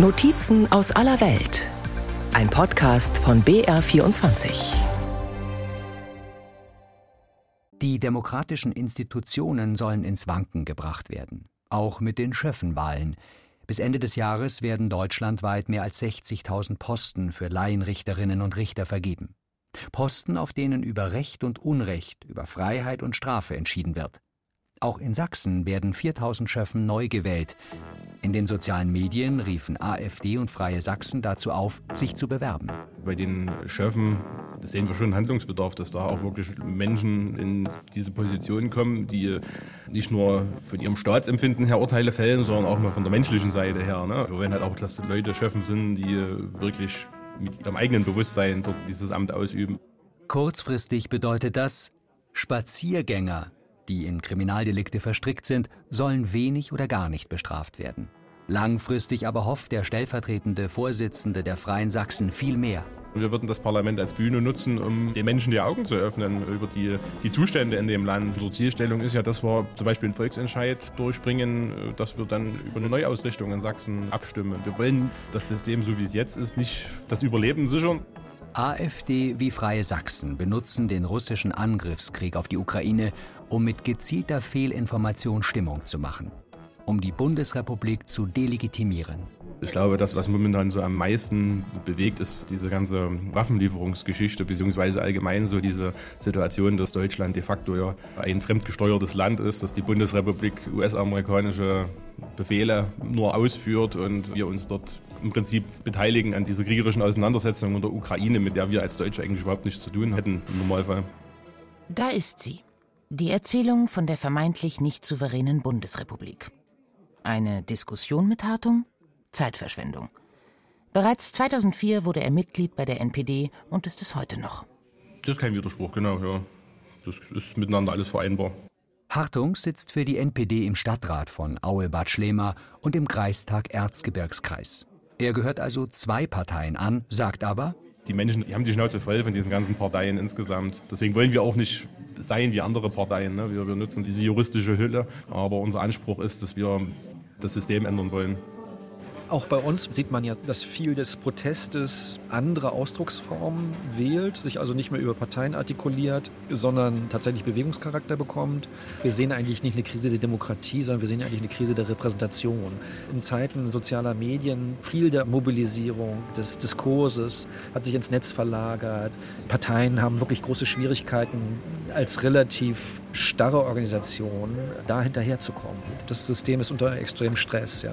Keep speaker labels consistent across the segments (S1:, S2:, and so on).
S1: Notizen aus aller Welt. Ein Podcast von BR24.
S2: Die demokratischen Institutionen sollen ins Wanken gebracht werden. Auch mit den Schöffenwahlen. Bis Ende des Jahres werden deutschlandweit mehr als 60.000 Posten für Laienrichterinnen und Richter vergeben. Posten, auf denen über Recht und Unrecht, über Freiheit und Strafe entschieden wird. Auch in Sachsen werden 4000 Schöffen neu gewählt. In den sozialen Medien riefen AfD und Freie Sachsen dazu auf, sich zu bewerben.
S3: Bei den Schöffen sehen wir schon Handlungsbedarf, dass da auch wirklich Menschen in diese Position kommen, die nicht nur von ihrem Staatsempfinden her Urteile fällen, sondern auch mal von der menschlichen Seite her. Ne? Wir wollen halt auch, dass Leute Schöffen sind, die wirklich mit ihrem eigenen Bewusstsein dort dieses Amt ausüben.
S2: Kurzfristig bedeutet das, Spaziergänger die in Kriminaldelikte verstrickt sind, sollen wenig oder gar nicht bestraft werden. Langfristig aber hofft der stellvertretende Vorsitzende der Freien Sachsen viel mehr.
S3: Wir würden das Parlament als Bühne nutzen, um den Menschen die Augen zu öffnen über die, die Zustände in dem Land. Unsere Zielstellung ist ja, dass wir zum Beispiel einen Volksentscheid durchbringen, dass wir dann über eine Neuausrichtung in Sachsen abstimmen. Wir wollen das System, so wie es jetzt ist, nicht das Überleben sichern.
S2: AfD wie Freie Sachsen benutzen den russischen Angriffskrieg auf die Ukraine, um mit gezielter Fehlinformation Stimmung zu machen, um die Bundesrepublik zu delegitimieren.
S3: Ich glaube, das, was momentan so am meisten bewegt, ist diese ganze Waffenlieferungsgeschichte, beziehungsweise allgemein so diese Situation, dass Deutschland de facto ja ein fremdgesteuertes Land ist, dass die Bundesrepublik US-amerikanische Befehle nur ausführt und wir uns dort im Prinzip beteiligen an dieser kriegerischen Auseinandersetzung in der Ukraine, mit der wir als Deutsche eigentlich überhaupt nichts zu tun hätten im Normalfall.
S4: Da ist sie. Die Erzählung von der vermeintlich nicht souveränen Bundesrepublik. Eine Diskussion mit Hartung? Zeitverschwendung. Bereits 2004 wurde er Mitglied bei der NPD und ist es heute noch.
S3: Das ist kein Widerspruch, genau, ja. Das ist miteinander alles vereinbar.
S2: Hartung sitzt für die NPD im Stadtrat von Aue-Bad Schlema und im Kreistag Erzgebirgskreis. Er gehört also zwei Parteien an, sagt aber,
S3: die Menschen die haben die Schnauze voll von diesen ganzen Parteien insgesamt. Deswegen wollen wir auch nicht sein wie andere Parteien. Ne? Wir, wir nutzen diese juristische Hülle, aber unser Anspruch ist, dass wir das System ändern wollen.
S5: Auch bei uns sieht man ja, dass viel des Protestes andere Ausdrucksformen wählt, sich also nicht mehr über Parteien artikuliert, sondern tatsächlich Bewegungscharakter bekommt. Wir sehen eigentlich nicht eine Krise der Demokratie, sondern wir sehen eigentlich eine Krise der Repräsentation. In Zeiten sozialer Medien viel der Mobilisierung, des Diskurses hat sich ins Netz verlagert. Parteien haben wirklich große Schwierigkeiten, als relativ starre Organisation da hinterherzukommen. Das System ist unter extremem Stress, ja.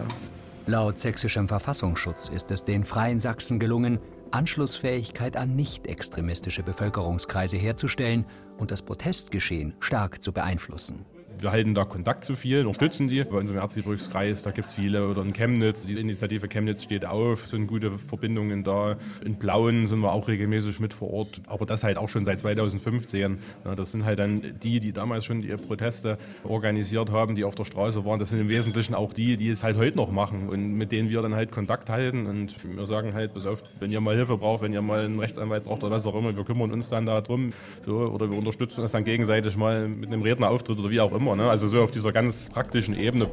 S2: Laut sächsischem Verfassungsschutz ist es den Freien Sachsen gelungen, Anschlussfähigkeit an nicht-extremistische Bevölkerungskreise herzustellen und das Protestgeschehen stark zu beeinflussen.
S3: Wir halten da Kontakt zu vielen, unterstützen die. Bei uns im Erzgebirgskreis, da gibt es viele. Oder in Chemnitz, die Initiative Chemnitz steht auf, sind gute Verbindungen da. In Blauen sind wir auch regelmäßig mit vor Ort. Aber das halt auch schon seit 2015. Ja, das sind halt dann die, die damals schon ihre Proteste organisiert haben, die auf der Straße waren. Das sind im Wesentlichen auch die, die es halt heute noch machen und mit denen wir dann halt Kontakt halten. Und wir sagen halt, pass auf, wenn ihr mal Hilfe braucht, wenn ihr mal einen Rechtsanwalt braucht oder was auch immer, wir kümmern uns dann darum. So, oder wir unterstützen uns dann gegenseitig mal mit einem Rednerauftritt oder wie auch immer immer. Ne? Also so auf dieser ganz praktischen Ebene.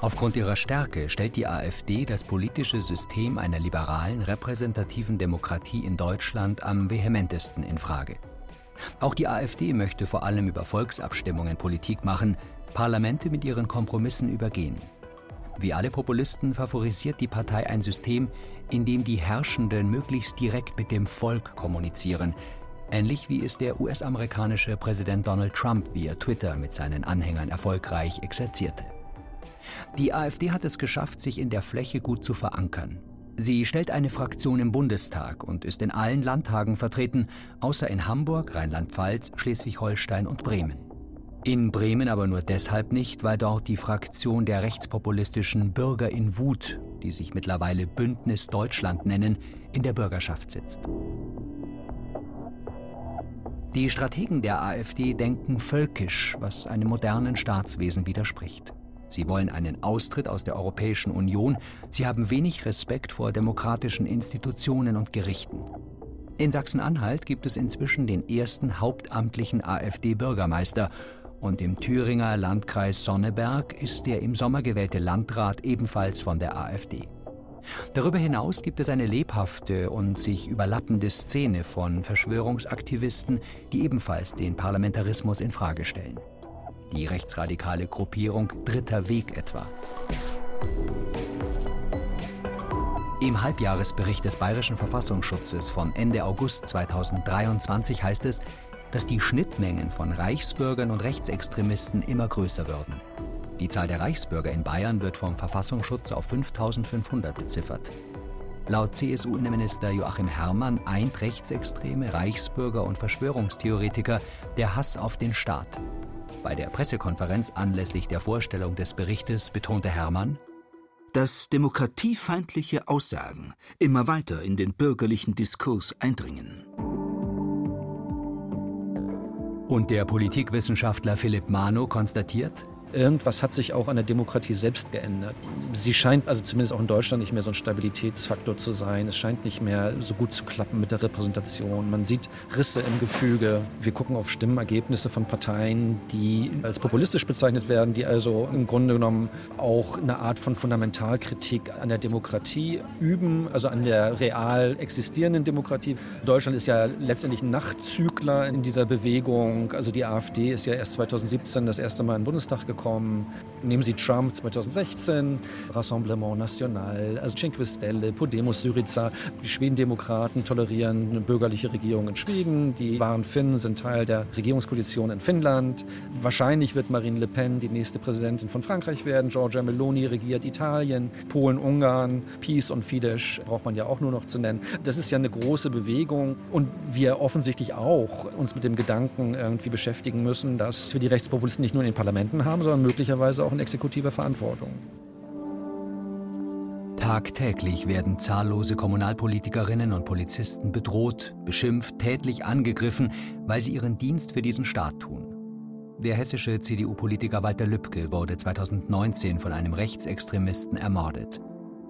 S2: Aufgrund ihrer Stärke stellt die AfD das politische System einer liberalen, repräsentativen Demokratie in Deutschland am vehementesten in Frage. Auch die AfD möchte vor allem über Volksabstimmungen Politik machen, Parlamente mit ihren Kompromissen übergehen. Wie alle Populisten favorisiert die Partei ein System, in dem die Herrschenden möglichst direkt mit dem Volk kommunizieren, ähnlich wie es der US-amerikanische Präsident Donald Trump via Twitter mit seinen Anhängern erfolgreich exerzierte. Die AfD hat es geschafft, sich in der Fläche gut zu verankern. Sie stellt eine Fraktion im Bundestag und ist in allen Landtagen vertreten, außer in Hamburg, Rheinland-Pfalz, Schleswig-Holstein und Bremen. In Bremen aber nur deshalb nicht, weil dort die Fraktion der rechtspopulistischen Bürger in Wut, die sich mittlerweile Bündnis Deutschland nennen, in der Bürgerschaft sitzt. Die Strategen der AfD denken völkisch, was einem modernen Staatswesen widerspricht. Sie wollen einen Austritt aus der Europäischen Union, sie haben wenig Respekt vor demokratischen Institutionen und Gerichten. In Sachsen-Anhalt gibt es inzwischen den ersten hauptamtlichen AfD-Bürgermeister Und im Thüringer Landkreis Sonneberg ist der im Sommer gewählte Landrat ebenfalls von der AfD. Darüber hinaus gibt es eine lebhafte und sich überlappende Szene von Verschwörungsaktivisten, die ebenfalls den Parlamentarismus in Frage stellen. Die rechtsradikale Gruppierung Dritter Weg etwa. Im Halbjahresbericht des Bayerischen Verfassungsschutzes von Ende August 2023 heißt es, dass die Schnittmengen von Reichsbürgern und Rechtsextremisten immer größer würden. Die Zahl der Reichsbürger in Bayern wird vom Verfassungsschutz auf 5500 beziffert. Laut CSU-Innenminister Joachim Herrmann eint Rechtsextreme, Reichsbürger und Verschwörungstheoretiker der Hass auf den Staat. Bei der Pressekonferenz anlässlich der Vorstellung des Berichtes betonte Herrmann,
S6: dass demokratiefeindliche Aussagen immer weiter in den bürgerlichen Diskurs eindringen.
S2: Und der Politikwissenschaftler Philipp Mano konstatiert,
S5: Irgendwas hat sich auch an der Demokratie selbst geändert. Sie scheint also zumindest auch in Deutschland nicht mehr so ein Stabilitätsfaktor zu sein. Es scheint nicht mehr so gut zu klappen mit der Repräsentation. Man sieht Risse im Gefüge. Wir gucken auf Stimmenergebnisse von Parteien, die als populistisch bezeichnet werden, die also im Grunde genommen auch eine Art von Fundamentalkritik an der Demokratie üben, also an der real existierenden Demokratie. Deutschland ist ja letztendlich ein Nachzügler in dieser Bewegung. Also die AfD ist ja erst 2017 das erste Mal in den Bundestag gekommen gekommen. Nehmen Sie Trump 2016, Rassemblement National, also Cinque Stelle, Podemos Syriza. Die Schwedendemokraten tolerieren eine bürgerliche Regierung in Schweden. Die wahren Finnen sind Teil der Regierungskoalition in Finnland. Wahrscheinlich wird Marine Le Pen die nächste Präsidentin von Frankreich werden. Giorgia Meloni regiert Italien, Polen, Ungarn, Peace und Fidesz braucht man ja auch nur noch zu nennen. Das ist ja eine große Bewegung und wir offensichtlich auch uns mit dem Gedanken irgendwie beschäftigen müssen, dass wir die Rechtspopulisten nicht nur in den Parlamenten haben, sondern sondern möglicherweise auch in exekutiver Verantwortung.
S2: Tagtäglich werden zahllose Kommunalpolitikerinnen und Polizisten bedroht, beschimpft, tätlich angegriffen, weil sie ihren Dienst für diesen Staat tun. Der hessische CDU-Politiker Walter Lübcke wurde 2019 von einem Rechtsextremisten ermordet.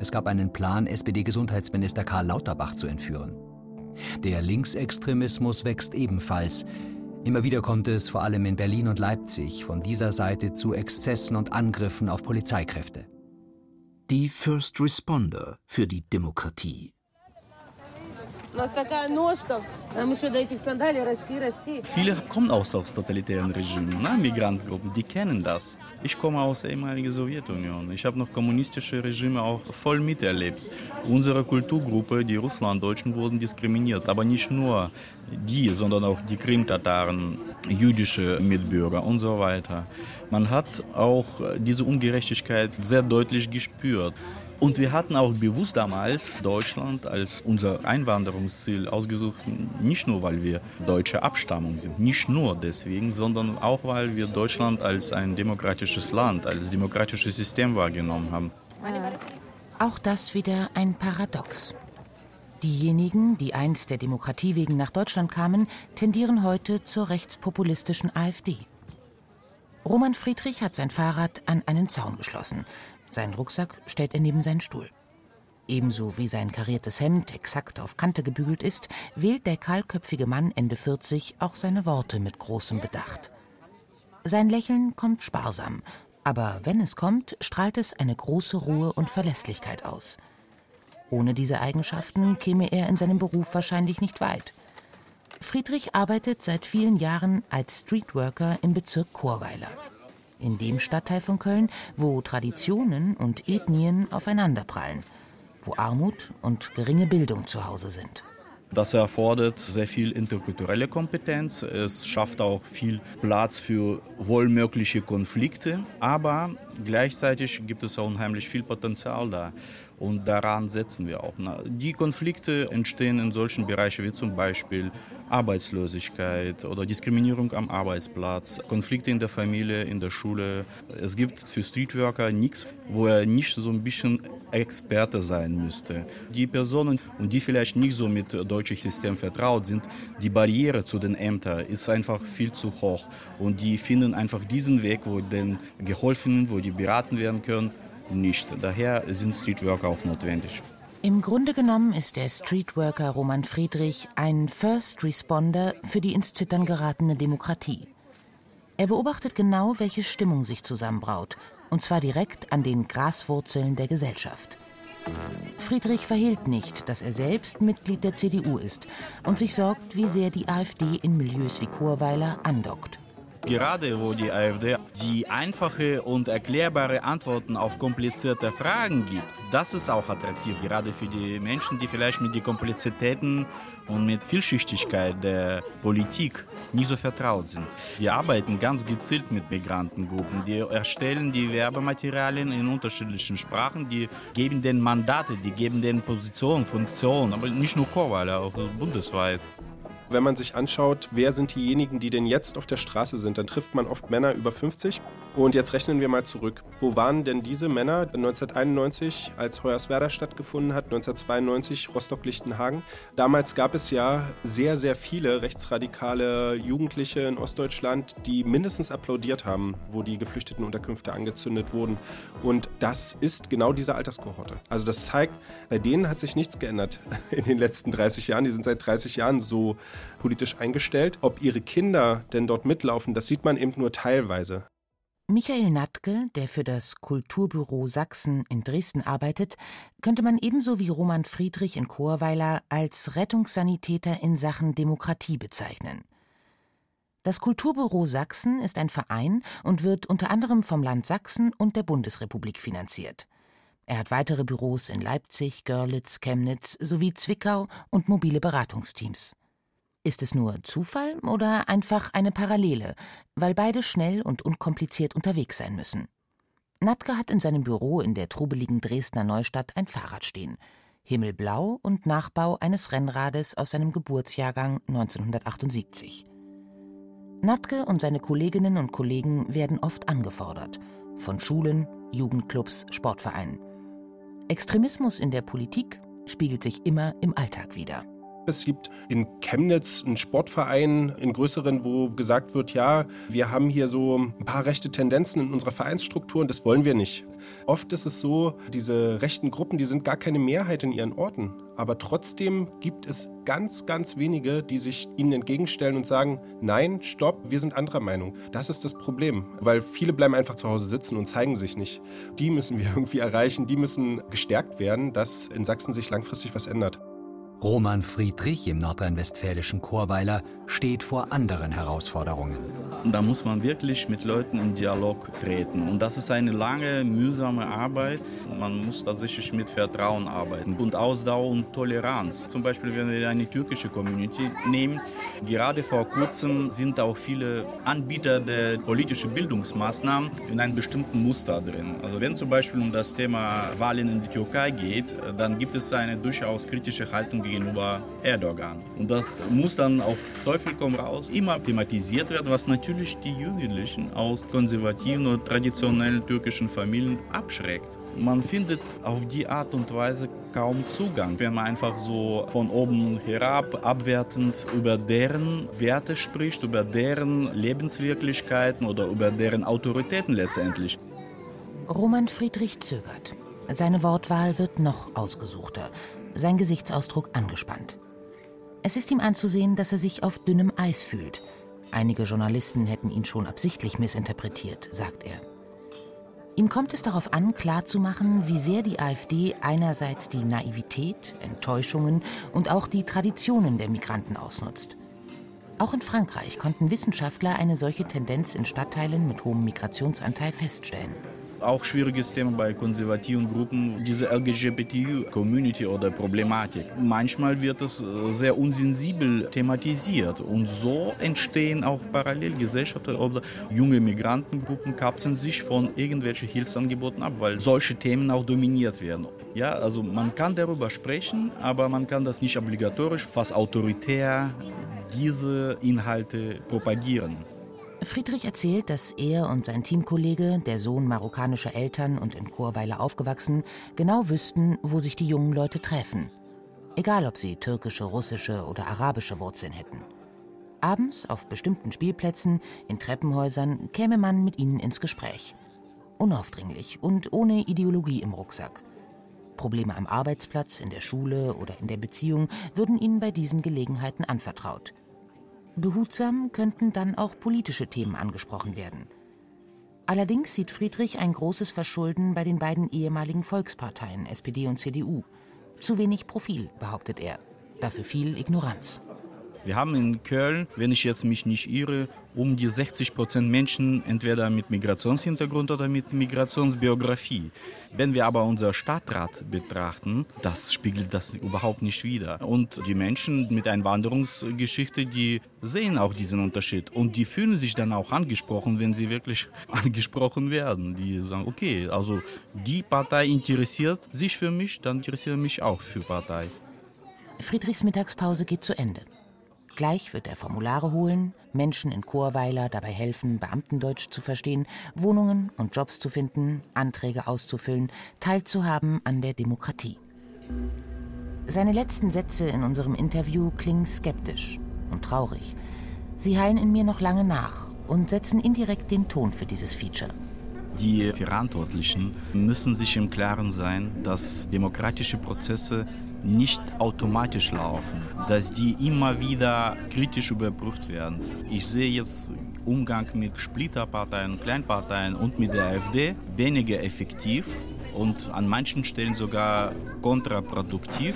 S2: Es gab einen Plan, SPD-Gesundheitsminister Karl Lauterbach zu entführen. Der Linksextremismus wächst ebenfalls. Immer wieder kommt es, vor allem in Berlin und Leipzig, von dieser Seite zu Exzessen und Angriffen auf Polizeikräfte.
S6: Die First Responder für die Demokratie.
S7: Viele kommen aus, aus totalitären Regimen, ne? Migrantengruppen, die kennen das. Ich komme aus der ehemaligen Sowjetunion. Ich habe noch kommunistische Regime auch voll miterlebt. Unsere Kulturgruppe, die Russlanddeutschen, wurden diskriminiert. Aber nicht nur die, sondern auch die Krim-Tataren, jüdische Mitbürger und so weiter. Man hat auch diese Ungerechtigkeit sehr deutlich gespürt. Und wir hatten auch bewusst damals Deutschland als unser Einwanderungsziel ausgesucht, nicht nur weil wir deutsche Abstammung sind, nicht nur deswegen, sondern auch weil wir Deutschland als ein demokratisches Land, als demokratisches System wahrgenommen haben.
S4: Auch das wieder ein Paradox. Diejenigen, die einst der Demokratie wegen nach Deutschland kamen, tendieren heute zur rechtspopulistischen AfD. Roman Friedrich hat sein Fahrrad an einen Zaun geschlossen. Seinen Rucksack stellt er neben seinen Stuhl. Ebenso wie sein kariertes Hemd exakt auf Kante gebügelt ist, wählt der kahlköpfige Mann Ende 40 auch seine Worte mit großem Bedacht. Sein Lächeln kommt sparsam, aber wenn es kommt, strahlt es eine große Ruhe und Verlässlichkeit aus. Ohne diese Eigenschaften käme er in seinem Beruf wahrscheinlich nicht weit. Friedrich arbeitet seit vielen Jahren als Streetworker im Bezirk Chorweiler in dem Stadtteil von Köln, wo Traditionen und Ethnien aufeinanderprallen, wo Armut und geringe Bildung zu Hause sind.
S7: Das erfordert sehr viel interkulturelle Kompetenz. Es schafft auch viel Platz für wohlmögliche Konflikte. Aber gleichzeitig gibt es auch unheimlich viel Potenzial da. Und daran setzen wir auch. Die Konflikte entstehen in solchen Bereichen wie zum Beispiel Arbeitslosigkeit oder Diskriminierung am Arbeitsplatz, Konflikte in der Familie, in der Schule. Es gibt für Streetworker nichts, wo er nicht so ein bisschen Experte sein müsste. Die Personen, die vielleicht nicht so mit dem deutschen System vertraut sind, die Barriere zu den Ämtern ist einfach viel zu hoch. Und die finden einfach diesen Weg, wo denen geholfen, wo die beraten werden können, nicht. Daher sind Streetworker auch notwendig.
S4: Im Grunde genommen ist der Streetworker Roman Friedrich ein First Responder für die ins Zittern geratene Demokratie. Er beobachtet genau, welche Stimmung sich zusammenbraut, und zwar direkt an den Graswurzeln der Gesellschaft. Friedrich verhehlt nicht, dass er selbst Mitglied der CDU ist und sich sorgt, wie sehr die AfD in Milieus wie Chorweiler andockt.
S7: Gerade wo die AfD die einfache und erklärbare Antworten auf komplizierte Fragen gibt, das ist auch attraktiv, gerade für die Menschen, die vielleicht mit den Komplexitäten und mit Vielschichtigkeit der Politik nie so vertraut sind. Wir arbeiten ganz gezielt mit Migrantengruppen. Die erstellen die Werbematerialien in unterschiedlichen Sprachen, die geben den Mandate, die geben den Positionen, Funktionen, aber nicht nur Chorweiler, auch bundesweit.
S8: Wenn man sich anschaut, wer sind diejenigen, die denn jetzt auf der Straße sind, dann trifft man oft Männer über 50. Und jetzt rechnen wir mal zurück. Wo waren denn diese Männer 1991, als Hoyerswerda stattgefunden hat, 1992 Rostock-Lichtenhagen? Damals gab es ja sehr, sehr viele rechtsradikale Jugendliche in Ostdeutschland, die mindestens applaudiert haben, wo die Geflüchtetenunterkünfte angezündet wurden. Und das ist genau diese Alterskohorte. Also das zeigt, bei denen hat sich nichts geändert in den letzten 30 Jahren. Die sind seit 30 Jahren so politisch eingestellt. Ob ihre Kinder denn dort mitlaufen, das sieht man eben nur teilweise.
S4: Michael Natke, der für das Kulturbüro Sachsen in Dresden arbeitet, könnte man ebenso wie Roman Friedrich in Chorweiler als Rettungssanitäter in Sachen Demokratie bezeichnen. Das Kulturbüro Sachsen ist ein Verein und wird unter anderem vom Land Sachsen und der Bundesrepublik finanziert. Er hat weitere Büros in Leipzig, Görlitz, Chemnitz sowie Zwickau und mobile Beratungsteams. Ist es nur Zufall oder einfach eine Parallele, weil beide schnell und unkompliziert unterwegs sein müssen? Natke hat in seinem Büro in der trubeligen Dresdner Neustadt ein Fahrrad stehen. Himmelblau und Nachbau eines Rennrades aus seinem Geburtsjahrgang 1978. Natke und seine Kolleginnen und Kollegen werden oft angefordert. Von Schulen, Jugendclubs, Sportvereinen. Extremismus in der Politik spiegelt sich immer im Alltag wider.
S8: Es gibt in Chemnitz einen Sportverein, in größeren, wo gesagt wird, ja, wir haben hier so ein paar rechte Tendenzen in unserer Vereinsstruktur und das wollen wir nicht. Oft ist es so, diese rechten Gruppen, die sind gar keine Mehrheit in ihren Orten. Aber trotzdem gibt es ganz, ganz wenige, die sich ihnen entgegenstellen und sagen, nein, stopp, wir sind anderer Meinung. Das ist das Problem, weil viele bleiben einfach zu Hause sitzen und zeigen sich nicht. Die müssen wir irgendwie erreichen, die müssen gestärkt werden, dass in Sachsen sich langfristig was ändert.
S2: Roman Friedrich im nordrhein-westfälischen Chorweiler steht vor anderen Herausforderungen.
S7: Da muss man wirklich mit Leuten in Dialog treten. Und das ist eine lange, mühsame Arbeit. Man muss tatsächlich mit Vertrauen arbeiten und Ausdauer und Toleranz. Zum Beispiel, wenn wir eine türkische Community nehmen, gerade vor kurzem sind auch viele Anbieter der politischen Bildungsmaßnahmen in einem bestimmten Muster drin. Also wenn zum Beispiel um das Thema Wahlen in die Türkei geht, dann gibt es eine durchaus kritische Haltung gegenüber Erdogan. Und das muss dann auf Teufel komm raus immer thematisiert werden, was natürlich die Jugendlichen aus konservativen oder traditionellen türkischen Familien abschreckt. Man findet auf die Art und Weise kaum Zugang, wenn man einfach so von oben herab abwertend über deren Werte spricht, über deren Lebenswirklichkeiten oder über deren Autoritäten letztendlich.
S4: Roman Friedrich zögert. Seine Wortwahl wird noch ausgesuchter sein Gesichtsausdruck angespannt. Es ist ihm anzusehen, dass er sich auf dünnem Eis fühlt. Einige Journalisten hätten ihn schon absichtlich missinterpretiert, sagt er. Ihm kommt es darauf an, klarzumachen, wie sehr die AfD einerseits die Naivität, Enttäuschungen und auch die Traditionen der Migranten ausnutzt. Auch in Frankreich konnten Wissenschaftler eine solche Tendenz in Stadtteilen mit hohem Migrationsanteil feststellen
S7: auch schwieriges Thema bei konservativen Gruppen, diese LGBT-Community oder Problematik. Manchmal wird es äh, sehr unsensibel thematisiert und so entstehen auch Parallelgesellschaften oder junge Migrantengruppen kapseln sich von irgendwelchen Hilfsangeboten ab, weil solche Themen auch dominiert werden. Ja, also man kann darüber sprechen, aber man kann das nicht obligatorisch, fast autoritär diese Inhalte propagieren.
S4: Friedrich erzählt, dass er und sein Teamkollege, der Sohn marokkanischer Eltern und in Chorweiler aufgewachsen, genau wüssten, wo sich die jungen Leute treffen. Egal, ob sie türkische, russische oder arabische Wurzeln hätten. Abends auf bestimmten Spielplätzen, in Treppenhäusern käme man mit ihnen ins Gespräch. Unaufdringlich und ohne Ideologie im Rucksack. Probleme am Arbeitsplatz, in der Schule oder in der Beziehung würden ihnen bei diesen Gelegenheiten anvertraut. Behutsam könnten dann auch politische Themen angesprochen werden. Allerdings sieht Friedrich ein großes Verschulden bei den beiden ehemaligen Volksparteien SPD und CDU. Zu wenig Profil, behauptet er. Dafür viel Ignoranz.
S7: Wir haben in Köln, wenn ich jetzt mich nicht irre, um die 60 Prozent Menschen entweder mit Migrationshintergrund oder mit Migrationsbiografie. Wenn wir aber unser Stadtrat betrachten, das spiegelt das überhaupt nicht wider. Und die Menschen mit Einwanderungsgeschichte, die sehen auch diesen Unterschied und die fühlen sich dann auch angesprochen, wenn sie wirklich angesprochen werden. Die sagen, okay, also die Partei interessiert sich für mich, dann interessiere ich mich auch für Partei.
S4: Friedrichs Mittagspause geht zu Ende. Gleich wird er Formulare holen, Menschen in Chorweiler dabei helfen, Beamtendeutsch zu verstehen, Wohnungen und Jobs zu finden, Anträge auszufüllen, teilzuhaben an der Demokratie. Seine letzten Sätze in unserem Interview klingen skeptisch und traurig. Sie hallen in mir noch lange nach und setzen indirekt den Ton für dieses Feature.
S7: Die Verantwortlichen müssen sich im Klaren sein, dass demokratische Prozesse nicht automatisch laufen, dass die immer wieder kritisch überprüft werden. Ich sehe jetzt Umgang mit Splitterparteien, Kleinparteien und mit der AfD weniger effektiv und an manchen Stellen sogar kontraproduktiv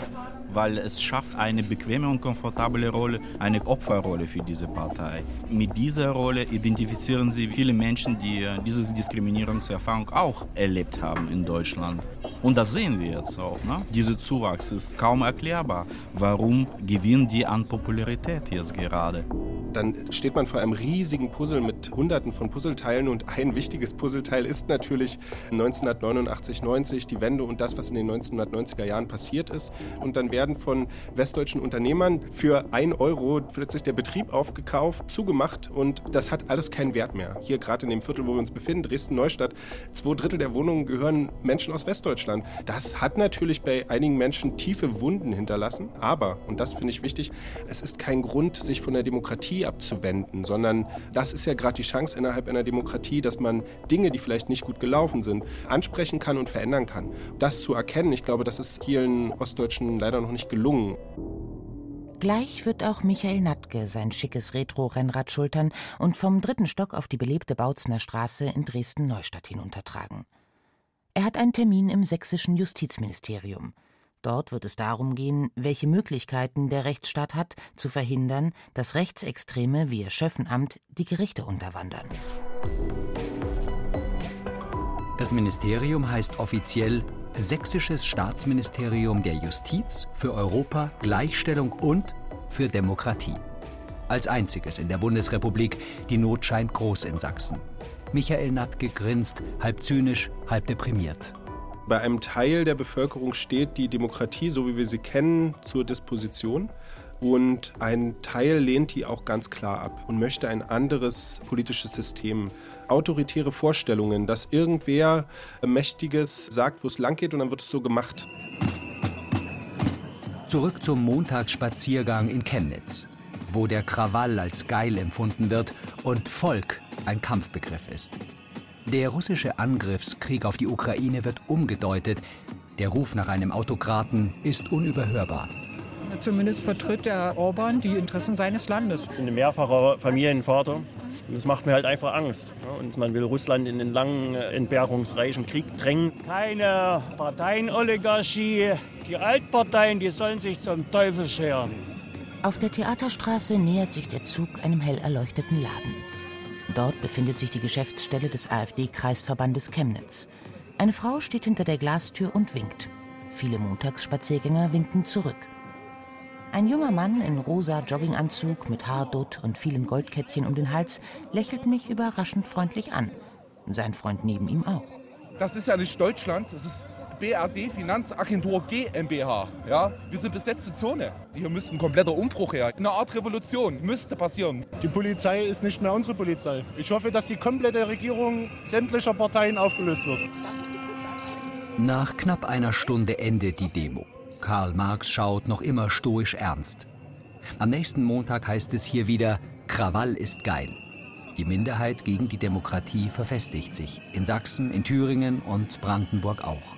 S7: weil es schafft eine bequeme und komfortable Rolle, eine Opferrolle für diese Partei. Mit dieser Rolle identifizieren sie viele Menschen, die diese Diskriminierungserfahrung auch erlebt haben in Deutschland. Und das sehen wir jetzt auch. Ne? Dieser Zuwachs ist kaum erklärbar. Warum gewinnen die an Popularität jetzt gerade?
S8: Dann steht man vor einem riesigen Puzzle mit hunderten von Puzzleteilen und ein wichtiges Puzzleteil ist natürlich 1989, 90 die Wende und das, was in den 1990er Jahren passiert ist. Und dann werden von westdeutschen Unternehmern für ein Euro plötzlich der Betrieb aufgekauft, zugemacht und das hat alles keinen Wert mehr. Hier gerade in dem Viertel, wo wir uns befinden, Dresden-Neustadt, zwei Drittel der Wohnungen gehören Menschen aus Westdeutschland. Das hat natürlich bei einigen Menschen tiefe Wunden hinterlassen, aber, und das finde ich wichtig, es ist kein Grund, sich von der Demokratie abzuwenden, sondern das ist ja gerade die Chance innerhalb einer Demokratie, dass man Dinge, die vielleicht nicht gut gelaufen sind, ansprechen kann und verändern kann. Das zu erkennen, ich glaube, das ist vielen Ostdeutschen leider noch noch nicht gelungen.
S4: Gleich wird auch Michael Natke sein schickes Retro-Rennrad schultern und vom dritten Stock auf die belebte Bautzner Straße in Dresden-Neustadt hinuntertragen. Er hat einen Termin im sächsischen Justizministerium. Dort wird es darum gehen, welche Möglichkeiten der Rechtsstaat hat, zu verhindern, dass Rechtsextreme wie ihr Schöffenamt die Gerichte unterwandern.
S2: Das Ministerium heißt offiziell Sächsisches Staatsministerium der Justiz für Europa, Gleichstellung und für Demokratie. Als einziges in der Bundesrepublik, die Not scheint groß in Sachsen. Michael Nattke grinst, halb zynisch, halb deprimiert.
S8: Bei einem Teil der Bevölkerung steht die Demokratie, so wie wir sie kennen, zur Disposition. Und ein Teil lehnt die auch ganz klar ab und möchte ein anderes politisches System autoritäre Vorstellungen, dass irgendwer Mächtiges sagt, wo es lang geht und dann wird es so gemacht.
S2: Zurück zum Montagsspaziergang in Chemnitz, wo der Krawall als geil empfunden wird und Volk ein Kampfbegriff ist. Der russische Angriffskrieg auf die Ukraine wird umgedeutet. Der Ruf nach einem Autokraten ist unüberhörbar.
S9: Zumindest vertritt der Orban die Interessen seines Landes.
S10: Ich bin ein mehrfacher Familienvater und das macht mir halt einfach Angst. Und man will Russland in den langen, äh, entbehrungsreichen Krieg drängen.
S9: Keine Parteienoligarchie. Die Altparteien, die sollen sich zum Teufel scheren.
S4: Auf der Theaterstraße nähert sich der Zug einem hell erleuchteten Laden. Dort befindet sich die Geschäftsstelle des AfD-Kreisverbandes Chemnitz. Eine Frau steht hinter der Glastür und winkt. Viele Montagsspaziergänger winken zurück. Ein junger Mann in rosa Jogginganzug mit Haardutt und vielen Goldkettchen um den Hals lächelt mich überraschend freundlich an. Sein Freund neben ihm auch.
S11: Das ist ja nicht Deutschland, das ist BRD Finanzagentur GmbH. Ja? Wir sind besetzte Zone. Hier müsste ein kompletter Umbruch her. Eine Art Revolution müsste passieren.
S12: Die Polizei ist nicht mehr unsere Polizei. Ich hoffe, dass die komplette Regierung sämtlicher Parteien aufgelöst wird.
S2: Nach knapp einer Stunde endet die Demo. Karl Marx schaut noch immer stoisch ernst. Am nächsten Montag heißt es hier wieder, Krawall ist geil. Die Minderheit gegen die Demokratie verfestigt sich. In Sachsen, in Thüringen und Brandenburg auch.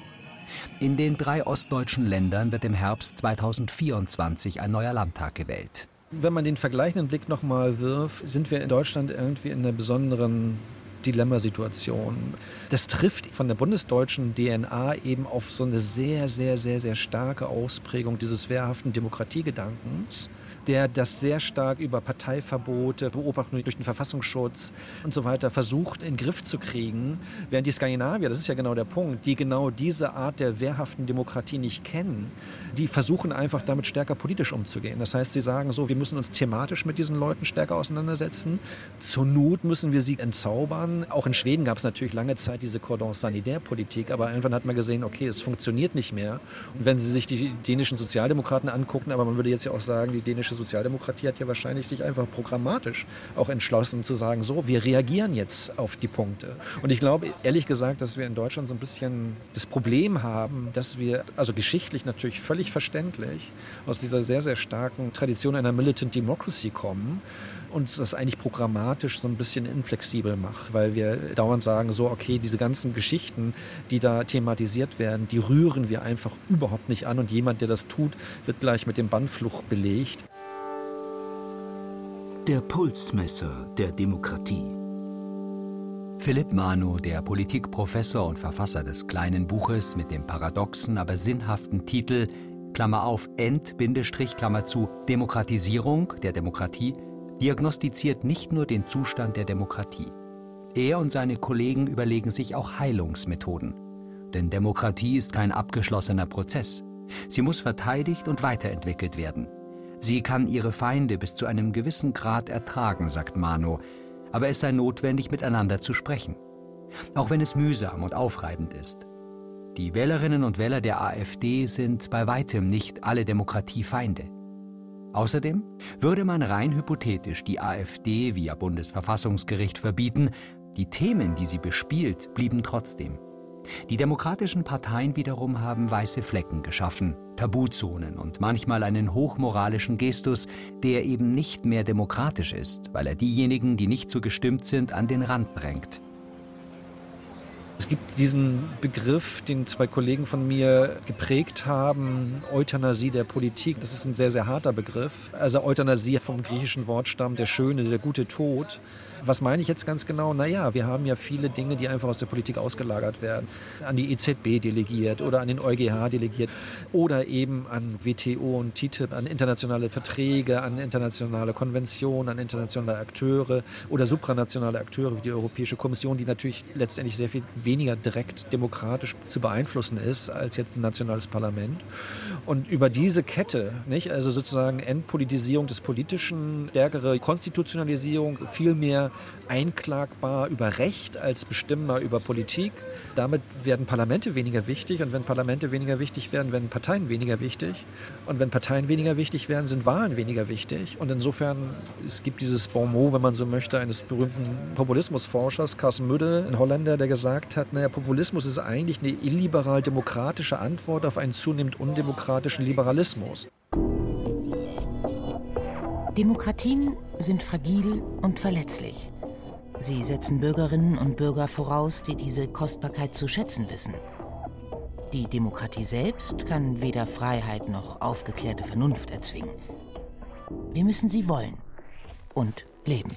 S2: In den drei ostdeutschen Ländern wird im Herbst 2024 ein neuer Landtag gewählt.
S5: Wenn man den vergleichenden Blick nochmal wirft, sind wir in Deutschland irgendwie in einer besonderen Dilemmasituation. Das trifft von der bundesdeutschen DNA eben auf so eine sehr, sehr, sehr, sehr starke Ausprägung dieses wehrhaften Demokratiegedankens der das sehr stark über Parteiverbote, Beobachtung durch den Verfassungsschutz und so weiter versucht in den Griff zu kriegen, während die Skandinavier, das ist ja genau der Punkt, die genau diese Art der wehrhaften Demokratie nicht kennen, die versuchen einfach damit stärker politisch umzugehen. Das heißt, sie sagen so, wir müssen uns thematisch mit diesen Leuten stärker auseinandersetzen. Zur Not müssen wir sie entzaubern. Auch in Schweden gab es natürlich lange Zeit diese Cordon Sanitaire-Politik, aber irgendwann hat man gesehen, okay, es funktioniert nicht mehr. Und wenn Sie sich die dänischen Sozialdemokraten angucken, aber man würde jetzt ja auch sagen, die dänische Sozialdemokratie hat ja wahrscheinlich sich einfach programmatisch auch entschlossen zu sagen, so, wir reagieren jetzt auf die Punkte. Und ich glaube, ehrlich gesagt, dass wir in Deutschland so ein bisschen das Problem haben, dass wir, also geschichtlich natürlich völlig verständlich, aus dieser sehr, sehr starken Tradition einer Militant Democracy kommen uns das eigentlich programmatisch so ein bisschen inflexibel macht, weil wir dauernd sagen, so, okay, diese ganzen Geschichten, die da thematisiert werden, die rühren wir einfach überhaupt nicht an und jemand, der das tut, wird gleich mit dem Bannfluch belegt.
S6: Der Pulsmesser der Demokratie.
S2: Philipp Manu, der Politikprofessor und Verfasser des kleinen Buches mit dem paradoxen, aber sinnhaften Titel Klammer auf End, Klammer zu, Demokratisierung der Demokratie, diagnostiziert nicht nur den Zustand der Demokratie. Er und seine Kollegen überlegen sich auch Heilungsmethoden. Denn Demokratie ist kein abgeschlossener Prozess. Sie muss verteidigt und weiterentwickelt werden. Sie kann ihre Feinde bis zu einem gewissen Grad ertragen, sagt Mano, aber es sei notwendig, miteinander zu sprechen. Auch wenn es mühsam und aufreibend ist. Die Wählerinnen und Wähler der AfD sind bei weitem nicht alle Demokratiefeinde. Außerdem würde man rein hypothetisch die AfD via Bundesverfassungsgericht verbieten, die Themen, die sie bespielt, blieben trotzdem. Die demokratischen Parteien wiederum haben weiße Flecken geschaffen, Tabuzonen und manchmal einen hochmoralischen Gestus, der eben nicht mehr demokratisch ist, weil er diejenigen, die nicht so gestimmt sind, an den Rand drängt.
S5: Es gibt diesen Begriff, den zwei Kollegen von mir geprägt haben, Euthanasie der Politik. Das ist ein sehr, sehr harter Begriff. Also Euthanasie vom griechischen Wortstamm der schöne, der gute Tod. Was meine ich jetzt ganz genau? Naja, wir haben ja viele Dinge, die einfach aus der Politik ausgelagert werden. An die EZB delegiert oder an den EuGH delegiert oder eben an WTO und TTIP, an internationale Verträge, an internationale Konventionen, an internationale Akteure oder supranationale Akteure wie die Europäische Kommission, die natürlich letztendlich sehr viel weniger direkt demokratisch zu beeinflussen ist als jetzt ein nationales Parlament. Und über diese Kette, nicht, also sozusagen Entpolitisierung des Politischen, stärkere Konstitutionalisierung, viel mehr einklagbar über Recht als bestimmbar über Politik. Damit werden Parlamente weniger wichtig und wenn Parlamente weniger wichtig werden, werden Parteien weniger wichtig und wenn Parteien weniger wichtig werden, sind Wahlen weniger wichtig und insofern es gibt dieses Bon mot, wenn man so möchte, eines berühmten Populismusforschers Carsten Müde, ein Holländer, der gesagt hat, naja, Populismus ist eigentlich eine illiberal-demokratische Antwort auf einen zunehmend undemokratischen Liberalismus.
S4: Demokratien sind fragil und verletzlich. Sie setzen Bürgerinnen und Bürger voraus, die diese Kostbarkeit zu schätzen wissen. Die Demokratie selbst kann weder Freiheit noch aufgeklärte Vernunft erzwingen. Wir müssen sie wollen und leben.